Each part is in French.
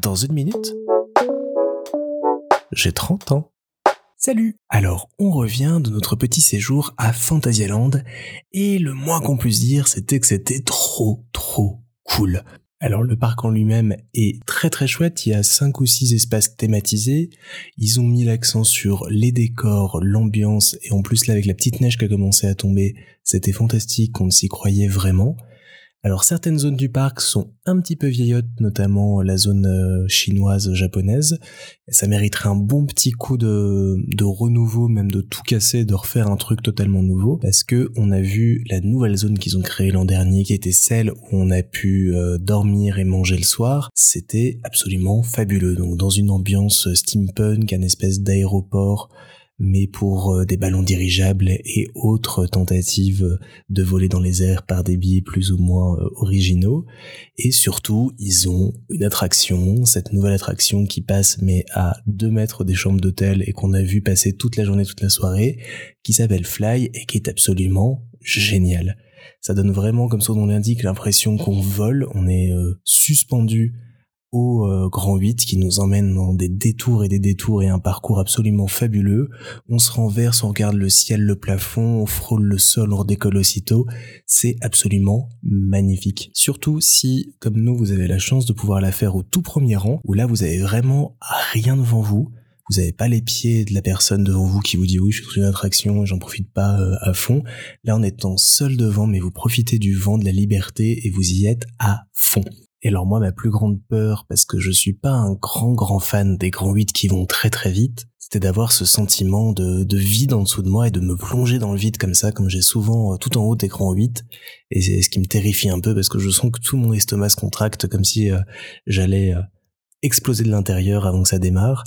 Dans une minute, j'ai 30 ans. Salut Alors, on revient de notre petit séjour à Fantasyland, et le moins qu'on puisse dire, c'était que c'était trop, trop cool. Alors le parc en lui-même est très très chouette, il y a cinq ou six espaces thématisés, ils ont mis l'accent sur les décors, l'ambiance, et en plus là avec la petite neige qui a commencé à tomber, c'était fantastique, on ne s'y croyait vraiment. Alors certaines zones du parc sont un petit peu vieillottes, notamment la zone euh, chinoise japonaise. ça mériterait un bon petit coup de, de renouveau, même de tout casser, de refaire un truc totalement nouveau, parce que on a vu la nouvelle zone qu'ils ont créée l'an dernier, qui était celle où on a pu euh, dormir et manger le soir. C'était absolument fabuleux. Donc dans une ambiance steampunk, un espèce d'aéroport mais pour euh, des ballons dirigeables et autres tentatives de voler dans les airs par des billets plus ou moins euh, originaux. Et surtout, ils ont une attraction, cette nouvelle attraction qui passe mais à deux mètres des chambres d'hôtel et qu'on a vu passer toute la journée, toute la soirée, qui s'appelle Fly et qui est absolument génial. Ça donne vraiment, comme son nom l'indique, l'impression qu'on vole, on est euh, suspendu au euh, Grand 8 qui nous emmène dans des détours et des détours et un parcours absolument fabuleux. On se renverse, on regarde le ciel, le plafond, on frôle le sol, on redécolle aussitôt. C'est absolument magnifique. Surtout si, comme nous, vous avez la chance de pouvoir la faire au tout premier rang, où là vous avez vraiment rien devant vous. Vous n'avez pas les pieds de la personne devant vous qui vous dit oui, je suis sur une attraction et j'en profite pas euh, à fond. Là, en étant seul devant, mais vous profitez du vent, de la liberté et vous y êtes à fond. Et alors moi, ma plus grande peur, parce que je suis pas un grand grand fan des grands 8 qui vont très très vite, c'était d'avoir ce sentiment de, de, vide en dessous de moi et de me plonger dans le vide comme ça, comme j'ai souvent euh, tout en haut des grands 8. Et c'est ce qui me terrifie un peu parce que je sens que tout mon estomac se contracte comme si euh, j'allais euh, exploser de l'intérieur avant que ça démarre.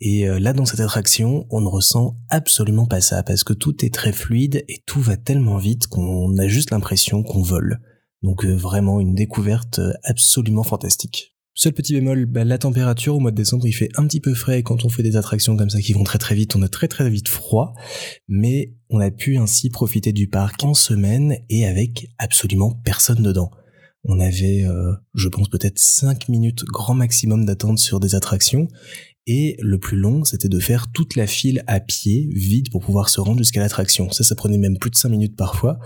Et là, dans cette attraction, on ne ressent absolument pas ça parce que tout est très fluide et tout va tellement vite qu'on a juste l'impression qu'on vole. Donc euh, vraiment une découverte euh, absolument fantastique. Seul petit bémol, bah, la température au mois de décembre il fait un petit peu frais quand on fait des attractions comme ça qui vont très très vite, on a très très vite froid, mais on a pu ainsi profiter du parc en semaine et avec absolument personne dedans. On avait, euh, je pense peut-être 5 minutes grand maximum d'attente sur des attractions et le plus long, c'était de faire toute la file à pied, vide, pour pouvoir se rendre jusqu'à l'attraction. Ça, ça prenait même plus de 5 minutes parfois.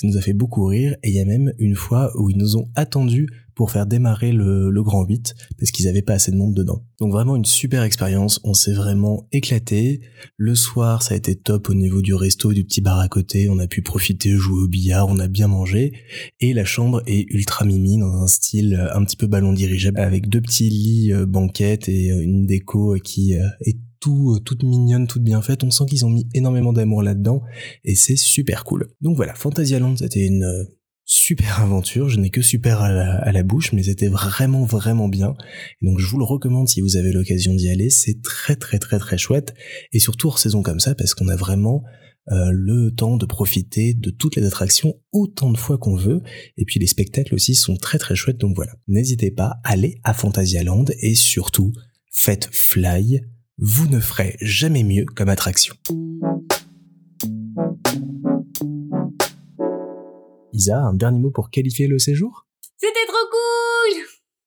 Ça nous a fait beaucoup rire et il y a même une fois où ils nous ont attendus pour faire démarrer le, Grand 8 parce qu'ils avaient pas assez de monde dedans. Donc vraiment une super expérience, on s'est vraiment éclaté. Le soir, ça a été top au niveau du resto, du petit bar à côté, on a pu profiter, jouer au billard, on a bien mangé et la chambre est ultra mimi dans un style un petit peu ballon dirigeable avec deux petits lits euh, banquettes et euh, une déco qui euh, est tout, euh, toute mignonne, toute bien faite. On sent qu'ils ont mis énormément d'amour là-dedans et c'est super cool. Donc voilà, Fantasyland, c'était une euh, super aventure. Je n'ai que super à la, bouche, mais c'était vraiment vraiment bien. donc je vous le recommande si vous avez l'occasion d'y aller. C'est très très très très chouette et surtout hors saison comme ça parce qu'on a vraiment euh, le temps de profiter de toutes les attractions autant de fois qu'on veut. Et puis les spectacles aussi sont très très chouettes. Donc voilà, n'hésitez pas, allez à Fantasyland et surtout faites fly vous ne ferez jamais mieux comme attraction. Isa, un dernier mot pour qualifier le séjour? C'était trop cool